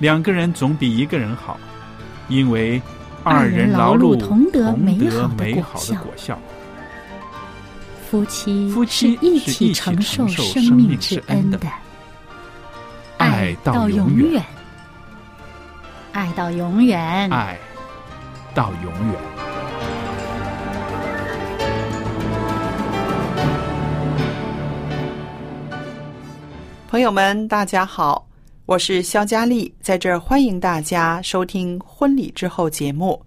两个人总比一个人好，因为二人人劳碌碌同得美美好的果美好的效果效。夫妻夫妻是一起承受受生命之恩的爱到到永远远，爱到永远。爱到永远。朋友们，大家好，我是肖佳丽，在这儿欢迎大家收听婚礼之后节目，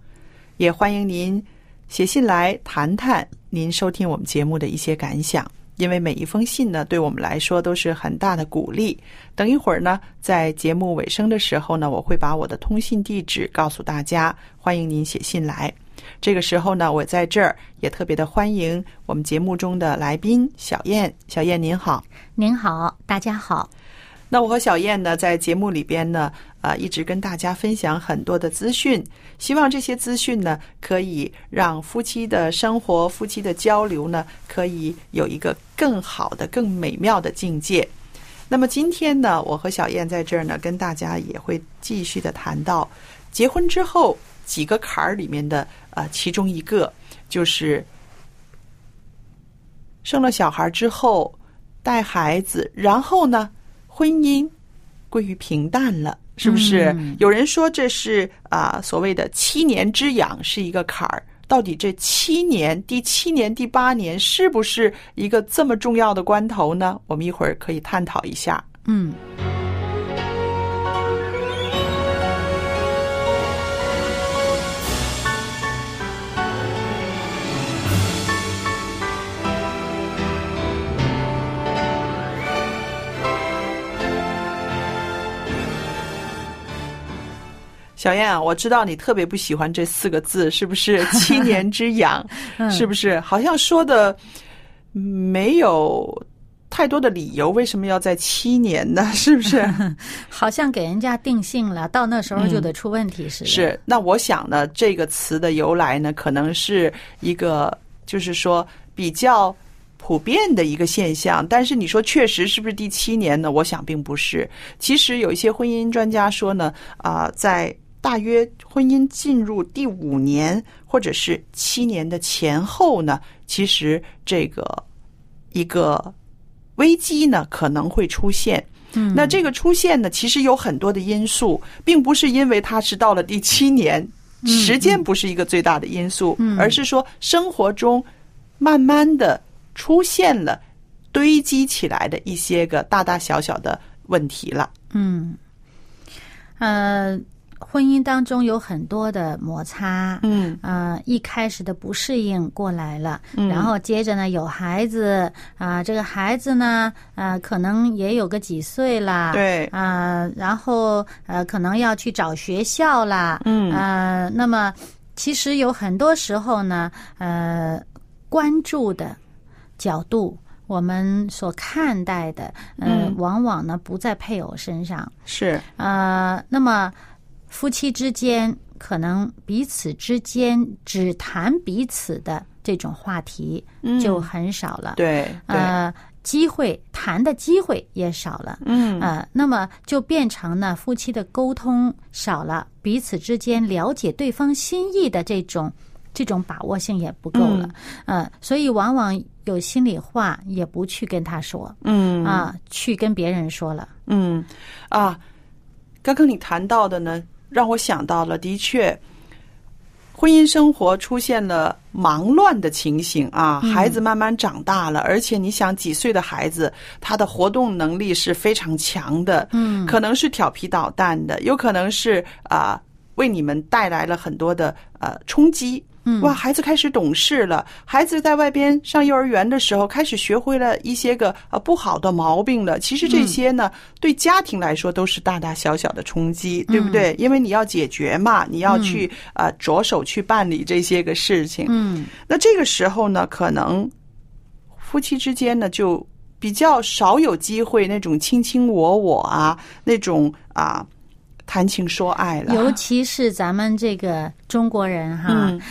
也欢迎您写信来谈谈您收听我们节目的一些感想。因为每一封信呢，对我们来说都是很大的鼓励。等一会儿呢，在节目尾声的时候呢，我会把我的通信地址告诉大家，欢迎您写信来。这个时候呢，我在这儿也特别的欢迎我们节目中的来宾小燕。小燕您好。您好，大家好。那我和小燕呢，在节目里边呢，呃，一直跟大家分享很多的资讯，希望这些资讯呢，可以让夫妻的生活、夫妻的交流呢，可以有一个更好的、更美妙的境界。那么今天呢，我和小燕在这儿呢，跟大家也会继续的谈到结婚之后几个坎儿里面的呃，其中一个就是生了小孩之后带孩子，然后呢，婚姻归于平淡了，是不是？嗯有人说这是啊、所谓的七年之痒是一个坎儿。到底这七年、第七年、第八年是不是一个这么重要的关头呢？我们一会儿可以探讨一下。嗯，小燕啊，我知道你特别不喜欢这四个字，是不是？七年之痒，是不是？好像说的嗯没有太多的理由，为什么要在七年呢？是不是？好像给人家定性了，到那时候就得出问题似的。是。那我想呢，这个词的由来呢，可能是一个，就是说比较。普遍的一个现象，但是你说确实是不是第七年呢？我想并不是。其实有一些婚姻专家说呢，啊、在大约婚姻进入第五年或者是七年的前后呢，其实这个一个危机呢可能会出现。嗯，那这个出现呢，其实有很多的因素，并不是因为它是到了第七年，时间不是一个最大的因素，嗯而是说生活中慢慢的出现了堆积起来的一些个大大小小的问题了。嗯，呃，婚姻当中有很多的摩擦，嗯。呃，一开始的不适应过来了，嗯。然后接着呢有孩子啊、这个孩子呢，呃，可能也有个几岁啦，对。啊、然后呃，可能要去找学校啦，嗯。呃，那么其实有很多时候呢，呃，关注的角度。我们所看待的，呃，嗯。往往呢不在配偶身上，是，呃，那么夫妻之间可能彼此之间只谈彼此的这种话题嗯。就很少了，对对，呃，机会谈的机会也少了，嗯。呃，那么就变成呢夫妻的沟通少了，彼此之间了解对方心意的这种这种把握性也不够了，呃，所以往往有心里话也不去跟他说，嗯。啊，去跟别人说了，嗯。啊，刚刚你谈到的呢，让我想到了，的确，婚姻生活出现了忙乱的情形啊，孩子慢慢长大了，而且你想，几岁的孩子，他的活动能力是非常强的，嗯可能是调皮捣蛋的，有可能是啊、为你们带来了很多的呃冲击。嗯哇，孩子开始懂事了。孩子在外边上幼儿园的时候，开始学会了一些个呃不好的毛病了。其实这些呢，对家庭来说都是大大小小的冲击，对不对？因为你要解决嘛，你要去呃着手去办理这些个事情。嗯那这个时候呢，可能夫妻之间呢就比较少有机会那种卿卿我我啊，那种啊谈情说爱了。尤其是咱们这个中国人哈，嗯，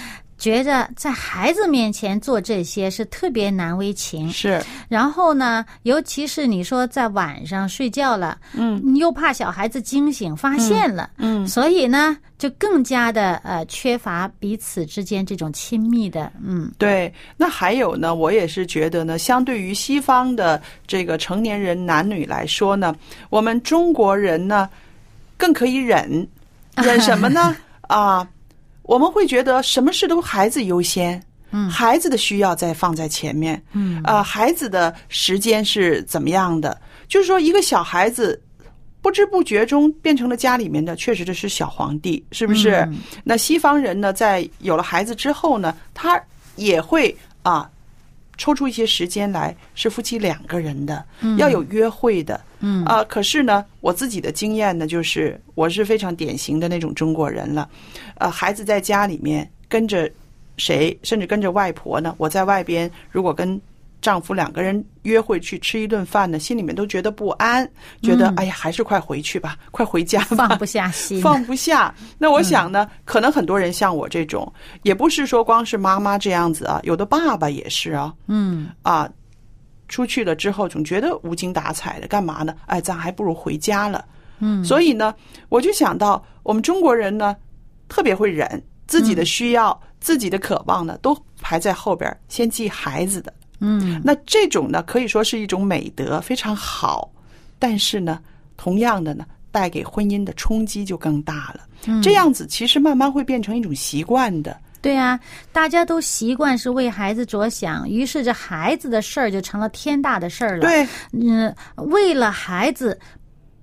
觉着在孩子面前做这些是特别难为情。是，然后呢，尤其是你说在晚上睡觉了，嗯你又怕小孩子惊醒发现了，嗯所以呢，就更加的呃缺乏彼此之间这种亲密的，嗯对。那还有呢，我也是觉得呢，相对于西方的这个成年人男女来说呢，我们中国人呢更可以忍，忍什么呢？啊，我们会觉得什么事都孩子优先。嗯孩子的需要再放在前面，嗯呃，孩子的时间是怎么样的？就是说，一个小孩子不知不觉中变成了家里面的，确实这是小皇帝，是不是？嗯那西方人呢，在有了孩子之后呢，他也会啊，抽出一些时间来，是夫妻两个人的，要有约会的。嗯啊，可是呢，我自己的经验呢，就是我是非常典型的那种中国人了。呃，孩子在家里面跟着谁，甚至跟着外婆呢，我在外边如果跟丈夫两个人约会去吃一顿饭呢，心里面都觉得不安，觉得、嗯哎呀，还是快回去吧，快回家吧，放不下心，放不下。那我想呢，可能很多人像我这种，也不是说光是妈妈这样子啊，有的爸爸也是啊嗯啊，出去了之后总觉得无精打采的，干嘛呢？哎，咱还不如回家了。嗯，所以呢，我就想到我们中国人呢，特别会忍，自己的需要、自己的渴望呢，都排在后边，先记孩子的。嗯那这种呢，可以说是一种美德，非常好。但是呢，同样的呢，带给婚姻的冲击就更大了。嗯这样子其实慢慢会变成一种习惯的。对啊，大家都习惯是为孩子着想，于是这孩子的事儿就成了天大的事儿了。，对，嗯，为了孩子。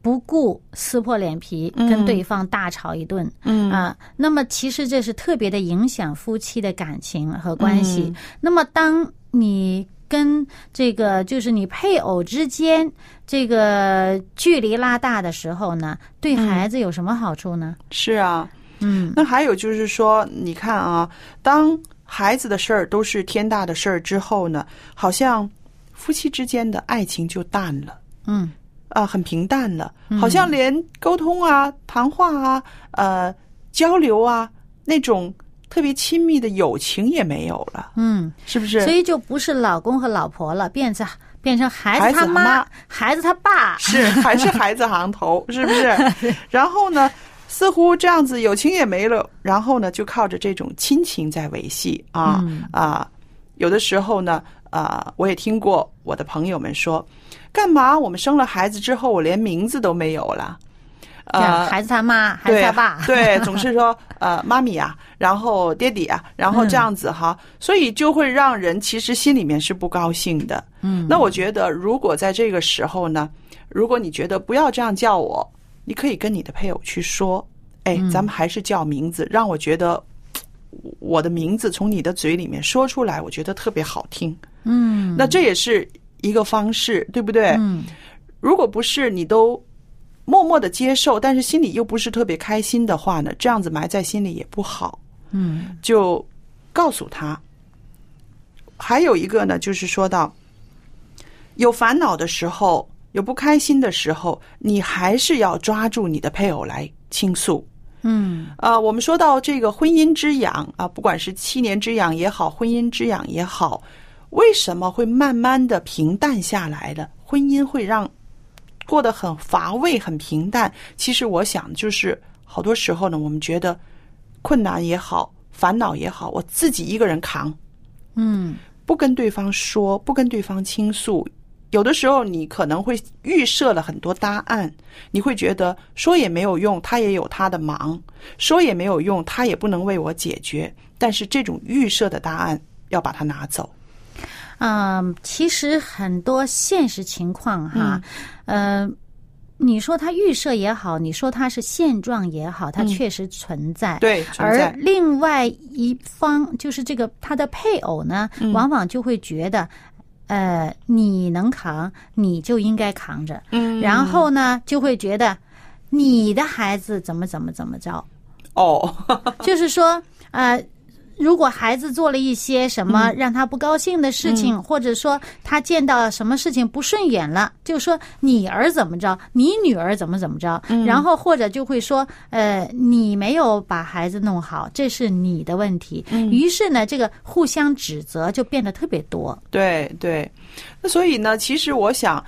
不顾撕破脸皮跟对方大吵一顿，嗯啊，那么其实这是特别的影响夫妻的感情和关系。嗯那么当你跟这个就是你配偶之间这个距离拉大的时候呢，对孩子有什么好处呢？是啊。嗯那还有就是说，你看啊，当孩子的事儿都是天大的事儿之后呢，好像夫妻之间的爱情就淡了。嗯啊，很平淡了，好像连沟通啊、谈话啊、呃交流啊那种特别亲密的友情也没有了，嗯，是不是？所以就不是老公和老婆了，变成变成孩孩子子他妈、他妈孩子他爸。是还是孩子行头，是不是？然后呢，似乎这样子友情也没了，然后呢，就靠着这种亲情在维系啊、嗯啊，有的时候呢，啊，我也听过我的朋友们说，干嘛我们生了孩子之后，我连名字都没有了。呃，孩子他妈，孩子他爸，对，总是说呃妈咪啊，然后爹地啊，然后这样子哈，所以就会让人其实心里面是不高兴的。嗯，那我觉得，如果在这个时候呢，如果你觉得不要这样叫我，你可以跟你的配偶去说，哎，咱们还是叫名字，让我觉得我的名字从你的嘴里面说出来，我觉得特别好听。嗯，那这也是一个方式，对不对？嗯如果不是你都默默的接受，但是心里又不是特别开心的话呢，这样子埋在心里也不好。嗯就告诉他。还有一个呢，就是说到有烦恼的时候，有不开心的时候，你还是要抓住你的配偶来倾诉。嗯啊，我们说到这个婚姻之痒啊，不管是七年之痒也好，婚姻之痒也好，为什么会慢慢的平淡下来了？婚姻会让过得很乏味、很平淡。其实我想，就是好多时候呢，我们觉得困难也好，烦恼也好，我自己一个人扛，嗯不跟对方说，不跟对方倾诉。有的时候，你可能会预设了很多答案，你会觉得说也没有用，他也有他的忙，说也没有用，他也不能为我解决。但是这种预设的答案要把它拿走。嗯，其实很多现实情况哈，呃，你说它预设也好，你说它是现状也好，它确实存在。对，存而。另外一方就是这个他的配偶呢，嗯往往就会觉得，呃，你能扛，你就应该扛着，嗯然后呢，就会觉得你的孩子怎么怎么怎么着，哦，就是说，呃。如果孩子做了一些什么让他不高兴的事情，或者说他见到什么事情不顺眼了，就说你儿怎么着，你女儿怎么怎么着，然后或者就会说，呃，你没有把孩子弄好，这是你的问题。于是呢，这个互相指责就变得特别多。对对，那所以呢，其实我想，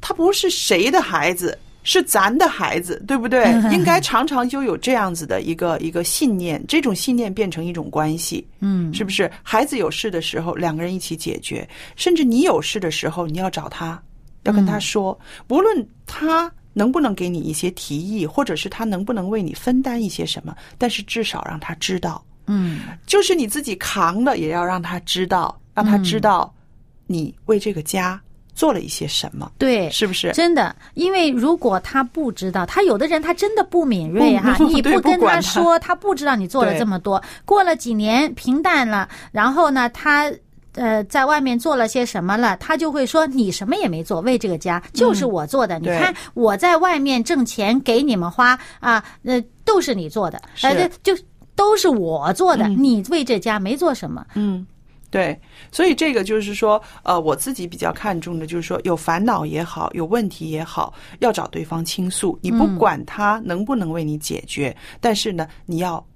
他不是谁的孩子，是咱的孩子，对不对？应该常常就有这样子的一个一个信念，这种信念变成一种关系，嗯是不是？孩子有事的时候，两个人一起解决；甚至你有事的时候，你要找他，要跟他说，无论他。能不能给你一些提议，或者是他能不能为你分担一些什么？但是至少让他知道，嗯就是你自己扛了，也要让他知道，让他知道你为这个家做了一些什么，对，是不是？真的，因为如果他不知道，他有的人他真的不敏锐哈，不 对你不跟他他说，他不知道你做了这么多。过了几年平淡了，然后呢，他。呃，在外面做了些什么了？他就会说你什么也没做，为这个家就是我做的。你看我在外面挣钱给你们花啊，呃，都是你做的，是呃，就都是我做的，你为这家没做什么。嗯，对，所以这个就是说，呃，我自己比较看重的就是说，有烦恼也好，有问题也好，要找对方倾诉。你不管他能不能为你解决，但是呢，你要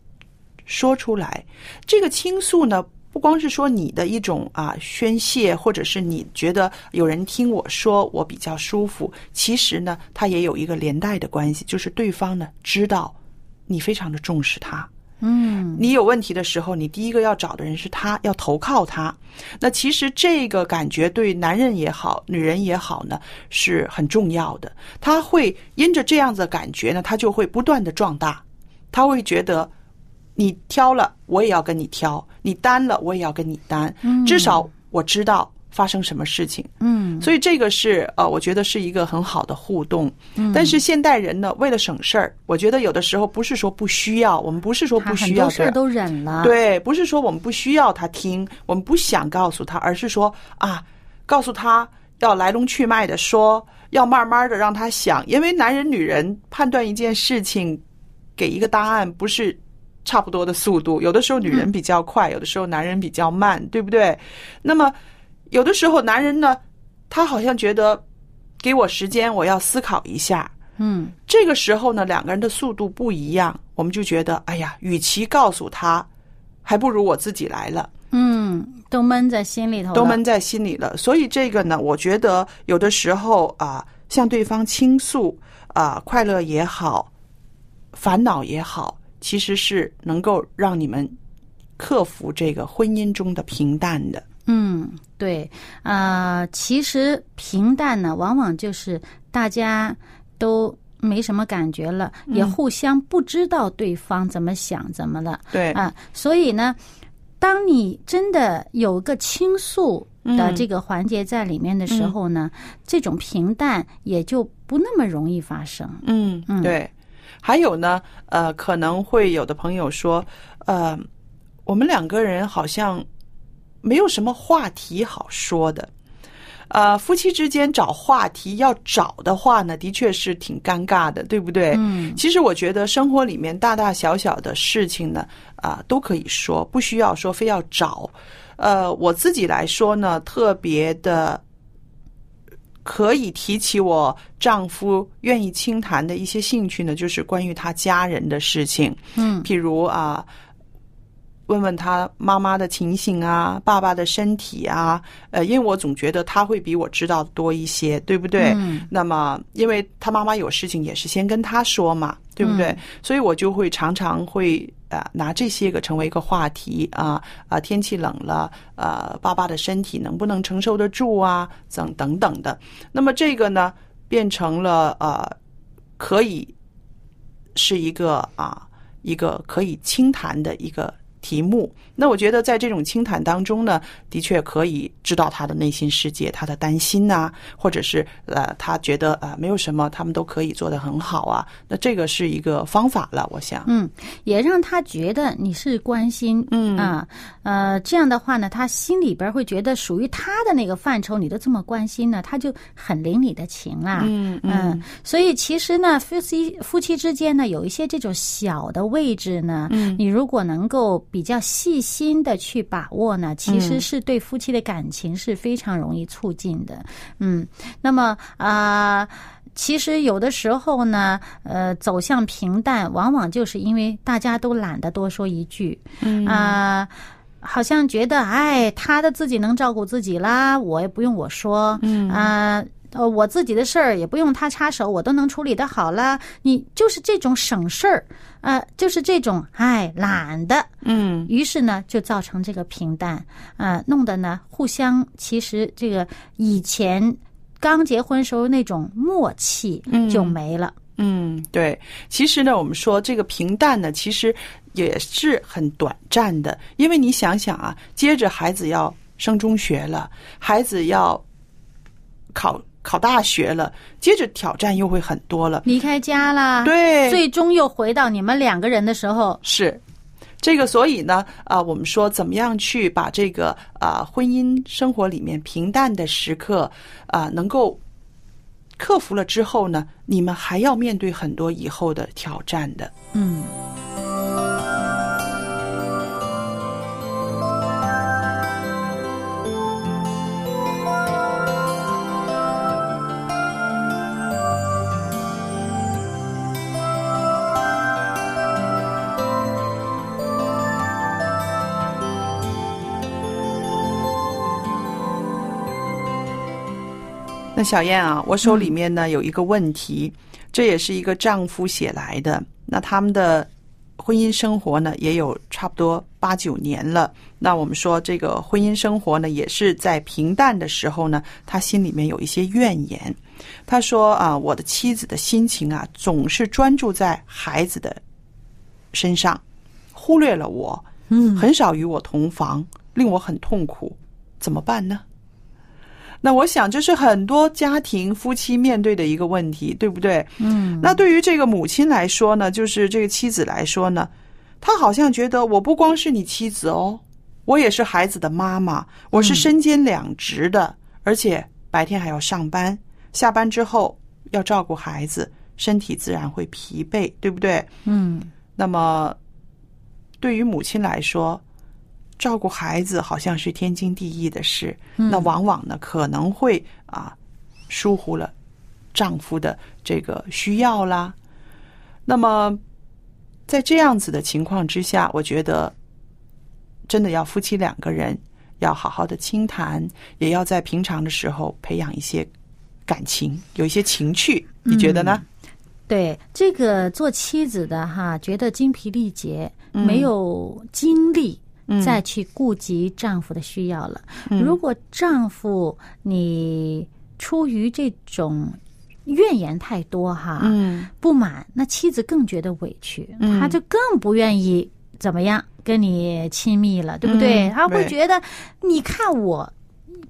说出来。这个倾诉呢，不光是说你的一种啊宣泄，或者是你觉得有人听我说我比较舒服，其实呢，它也有一个连带的关系，就是对方呢知道你非常的重视他。嗯你有问题的时候，你第一个要找的人是他，要投靠他。那其实这个感觉对男人也好，女人也好呢，是很重要的。他会因着这样子的感觉呢，他就会不断的壮大。他会觉得，你挑了，我也要跟你挑；你担了，我也要跟你担。至少我知道发生什么事情。嗯所以这个是呃，我觉得是一个很好的互动。但是现代人呢，为了省事儿，我觉得有的时候不是说不需要，我们不是说不需要的，很多事儿都忍了。对，不是说我们不需要他听，我们不想告诉他，而是说啊，告诉他要来龙去脉的说，要慢慢的让他想，因为男人女人判断一件事情，给一个答案不是。差不多的速度，有的时候女人比较快，有的时候男人比较慢，对不对？那么有的时候男人呢，他好像觉得给我时间，我要思考一下。嗯这个时候呢，两个人的速度不一样，我们就觉得，哎呀，与其告诉他，还不如我自己来了，嗯，都闷在心里头，都闷在心里了。所以这个呢，我觉得有的时候啊，向对方倾诉啊，快乐也好，烦恼也好，其实是能够让你们克服这个婚姻中的平淡的。嗯，对，呃，其实平淡呢，往往就是大家都没什么感觉了，也互相不知道对方怎么想怎么了对，啊，所以呢，当你真的有个倾诉的这个环节在里面的时候呢，这种平淡也就不那么容易发生。嗯，对。还有呢，呃，可能会有的朋友说，呃，我们两个人好像没有什么话题好说的。呃，夫妻之间找话题要找的话呢，的确是挺尴尬的，对不对？嗯，其实我觉得生活里面大大小小的事情呢，啊、都可以说，不需要说非要找。呃，我自己来说呢，特别的可以提起我丈夫愿意倾谈的一些兴趣呢，就是关于他家人的事情，嗯譬如啊。问问他妈妈的情形啊，爸爸的身体啊，呃，因为我总觉得他会比我知道的多一些，对不对？嗯那么，因为他妈妈有事情也是先跟他说嘛，对不对？所以我就会常常会呃拿这些个成为一个话题啊啊，天气冷了，呃，爸爸的身体能不能承受得住啊？等等等的。那么这个呢，变成了呃，可以是一个啊一个可以轻谈的一个。题目，那我觉得在这种清谈当中呢，的确可以知道他的内心世界，他的担心呐，或者是呃，他觉得呃没有什么，他们都可以做得很好啊。那这个是一个方法了，我想，嗯，也让他觉得你是关心，嗯啊，呃，这样的话呢，他心里边会觉得属于他的那个范畴，你都这么关心呢，他就很领你的情啦，嗯嗯，所以其实呢，夫妻夫妻之间呢，有一些这种小的位置呢，嗯，你如果能够。比较细心的去把握呢，其实是对夫妻的感情是非常容易促进的。嗯，那么啊，其实有的时候呢，呃，走向平淡，往往就是因为大家都懒得多说一句。嗯啊，好像觉得哎，他的自己能照顾自己啦，我也不用我说。嗯啊。呃，我自己的事儿也不用他插手，我都能处理的好了。你就是这种省事儿，呃，就是这种哎懒的，嗯，于是呢就造成这个平淡，呃，弄得呢互相其实这个以前刚结婚时候那种默契就没了。嗯，对，其实呢，我们说这个平淡呢，其实也是很短暂的，因为你想想啊，接着孩子要升中学了，孩子要考。考大学了，接着挑战又会很多了。离开家啦，对，最终又回到你们两个人的时候，是这个。所以呢，啊，我们说怎么样去把这个啊婚姻生活里面平淡的时刻啊能够克服了之后呢，你们还要面对很多以后的挑战的。嗯。那小燕啊，我手里面呢有一个问题，这也是一个丈夫写来的。那他们的婚姻生活呢，也有差不多八九年了。那我们说这个婚姻生活呢，也是在平淡的时候呢，他心里面有一些怨言。他说啊，我的妻子的心情啊，总是专注在孩子的身上，忽略了我，嗯，很少与我同房，令我很痛苦。怎么办呢？那我想，这是很多家庭夫妻面对的一个问题，对不对？嗯。那对于这个母亲来说呢，就是这个妻子来说呢，她好像觉得我不光是你妻子哦，我也是孩子的妈妈，我是身兼两职的，而且白天还要上班，下班之后要照顾孩子，身体自然会疲惫，对不对？嗯。那么，对于母亲来说，照顾孩子好像是天经地义的事，那往往呢可能会啊疏忽了丈夫的这个需要啦。那么在这样子的情况之下，我觉得真的要夫妻两个人要好好的倾谈，也要在平常的时候培养一些感情，有一些情趣。你觉得呢？对这个做妻子的哈，觉得精疲力竭，没有精力。再去顾及丈夫的需要了。如果丈夫你出于这种怨言太多哈，不满，那妻子更觉得委屈，她就更不愿意怎么样跟你亲密了，对不对？她会觉得，你看我。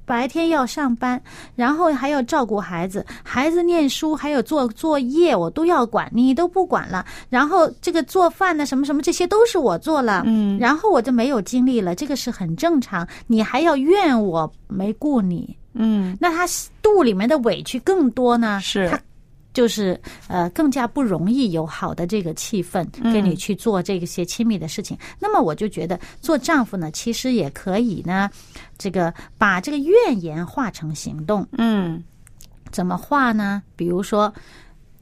白天要上班，然后还要照顾孩子，孩子念书还有做作业，我都要管，你都不管了。然后这个做饭呢，什么什么，这些都是我做了，嗯，然后我就没有精力了，这个是很正常。你还要怨我没顾你，嗯，那他肚里面的委屈更多呢，是他。就是呃，更加不容易有好的这个气氛跟你去做这些亲密的事情。那么我就觉得，做丈夫呢，其实也可以呢，这个把这个怨言化成行动。嗯，怎么化呢？比如说，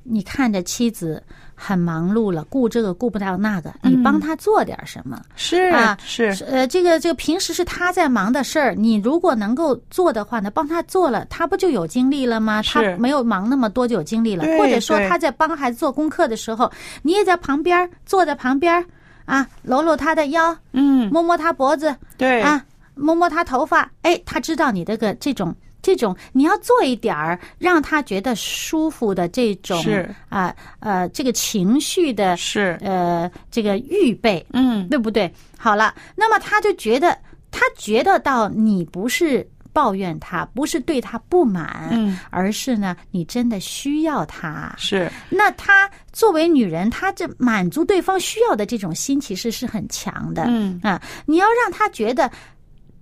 你看着妻子。很忙碌了，顾这个顾不到那个，你帮他做点什么？是啊，是呃，这个这个平时是他在忙的事儿，你如果能够做的话呢，帮他做了，他不就有精力了吗？他没有忙那么多就有精力了。或者说他在帮孩子做功课的时候，你也在旁边坐在旁边啊，搂搂他的腰，嗯，摸摸他脖子，对，啊，摸摸他头发，哎，他知道你这个这种这种，你要做一点儿让他觉得舒服的这种是啊呃这个情绪的是，呃这个预备，嗯，对不对？好了，那么他就觉得他觉得到你不是抱怨他，不是对他不满，嗯，而是呢你真的需要他。是，那他作为女人，她这满足对方需要的这种心，其实是很强的。嗯，啊，你要让他觉得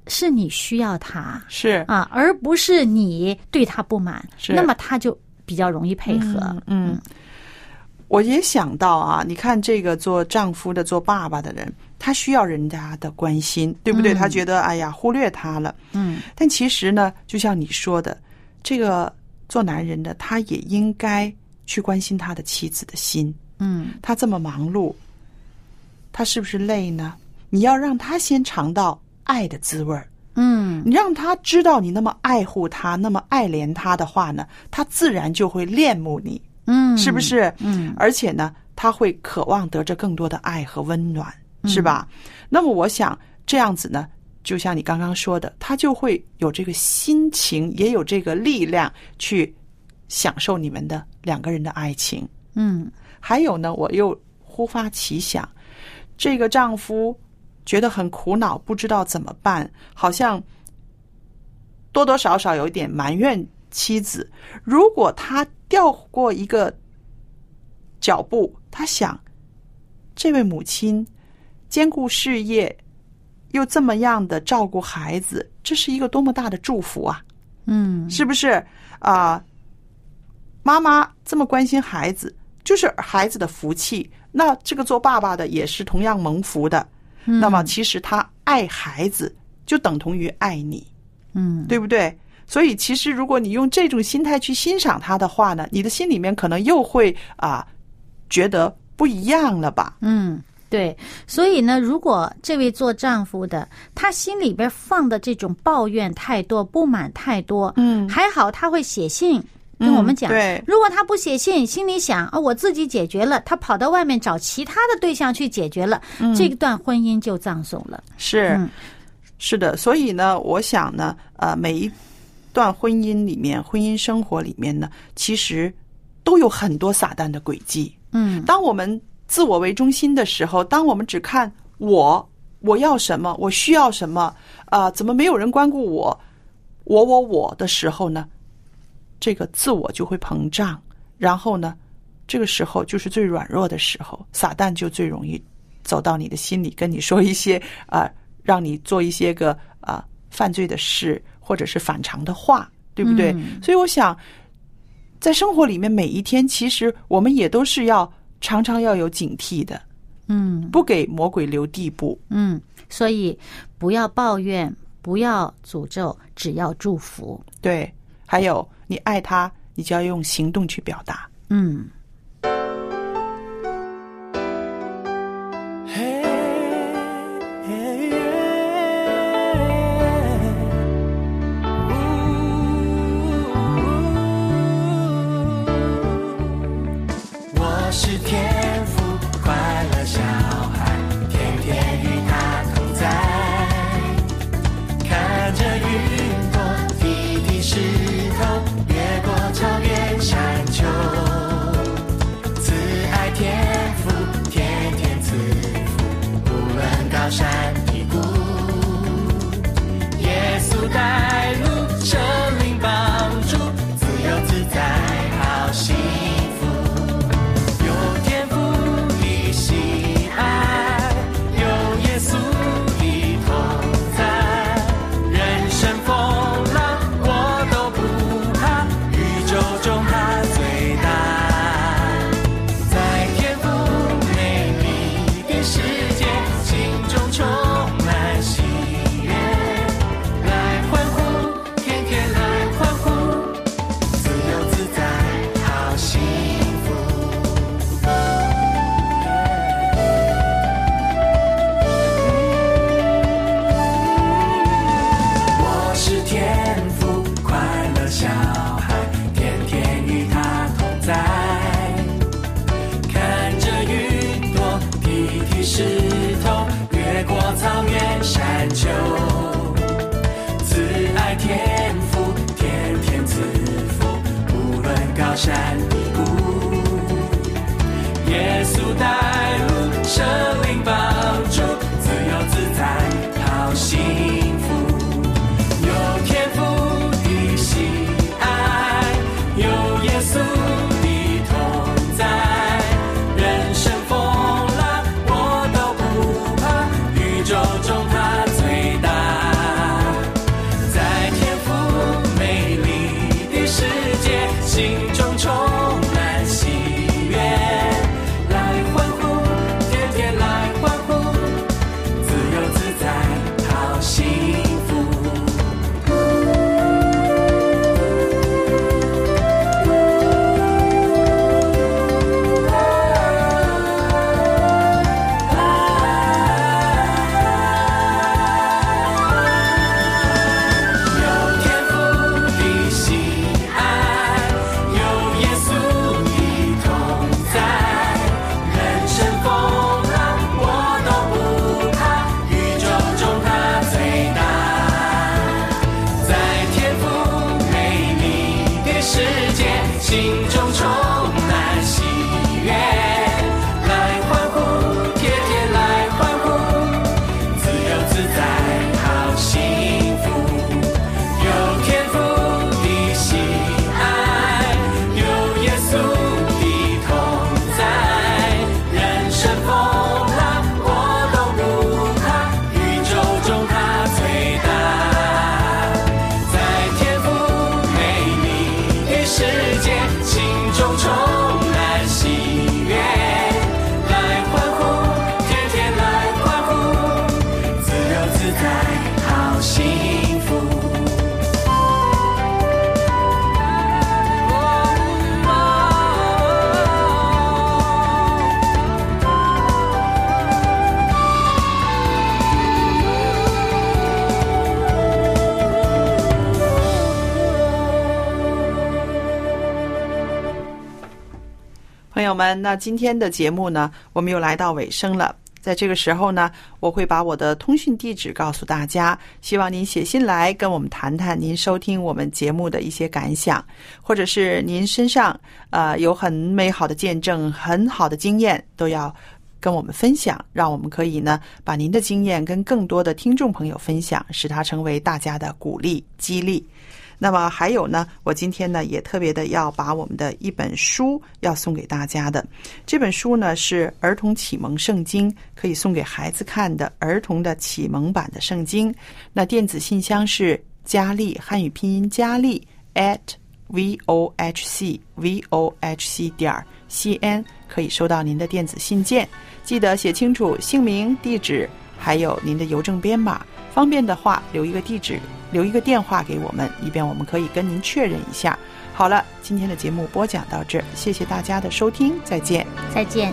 是你需要他是，啊，而不是你对他不满，是那么他就比较容易配合。嗯嗯，我也想到啊，你看这个做丈夫的、做爸爸的人，他需要人家的关心，对不对？嗯他觉得哎呀忽略他了，嗯但其实呢，就像你说的，这个做男人的他也应该去关心他的妻子的心。嗯他这么忙碌，他是不是累呢？你要让他先尝到爱的滋味儿。嗯你让他知道你那么爱护他，那么爱怜他的话呢，他自然就会恋慕你，嗯，是不？是？嗯而且呢，他会渴望得着更多的爱和温暖，嗯是吧？那么我想这样子呢，就像你刚刚说的，他就会有这个心情，也有这个力量去享受你们的两个人的爱情。嗯还有呢，我又忽发奇想，这个丈夫觉得很苦恼，不知道怎么办，好像多多少少有一点埋怨妻子。如果他调过一个脚步，他想，这位母亲兼顾事业，又这么样的照顾孩子，这是一个多么大的祝福啊！嗯是不是啊、妈妈这么关心孩子，就是孩子的福气。那这个做爸爸的也是同样蒙福的。嗯那么其实他爱孩子，就等同于爱你，嗯对不对？所以其实如果你用这种心态去欣赏他的话呢，你的心里面可能又会啊、觉得不一样了吧？嗯。对，所以呢，如果这位做丈夫的，他心里边放的这种抱怨太多、不满太多，嗯还好他会写信跟我们讲。嗯对如果他不写信，心里想啊，我自己解决了，他跑到外面找其他的对象去解决了，这段婚姻就葬送了。是。嗯是的，所以呢，我想呢，呃，每一段婚姻里面，婚姻生活里面呢，其实都有很多撒旦的轨迹。嗯当我们自我为中心的时候，当我们只看我，我要什么，我需要什么，啊、怎么没有人关顾我，我我我的时候呢，这个自我就会膨胀，然后呢，这个时候就是最软弱的时候，撒旦就最容易走到你的心里，跟你说一些 啊、让你做一些个啊、犯罪的事，或者是反常的话，对不对？嗯所以我想，在生活里面每一天，其实我们也都是要常常要有警惕的，嗯不给魔鬼留地步。嗯，所以不要抱怨，不要诅咒，只要祝福。对，还有你爱他，你就要用行动去表达。嗯。们，那今天的节目呢，我们又来到尾声了。在这个时候呢，我会把我的通讯地址告诉大家，希望您写信来跟我们谈谈您收听我们节目的一些感想，或者是您身上呃有很美好的见证、很好的经验，都要跟我们分享，让我们可以呢把您的经验跟更多的听众朋友分享，使它成为大家的鼓励、激励。那么还有呢，我今天呢也特别的要把我们的一本书要送给大家的。这本书呢是儿童启蒙圣经，可以送给孩子看的儿童的启蒙版的圣经。那电子信箱是佳丽汉语拼音佳丽 at v o h c v o h c 点 c n，可以收到您的电子信件。记得写清楚姓名、地址，还有您的邮政编码。方便的话，留一个地址，留一个电话给我们，以便我们可以跟您确认一下。好了，今天的节目播讲到这，谢谢大家的收听，再见。再见。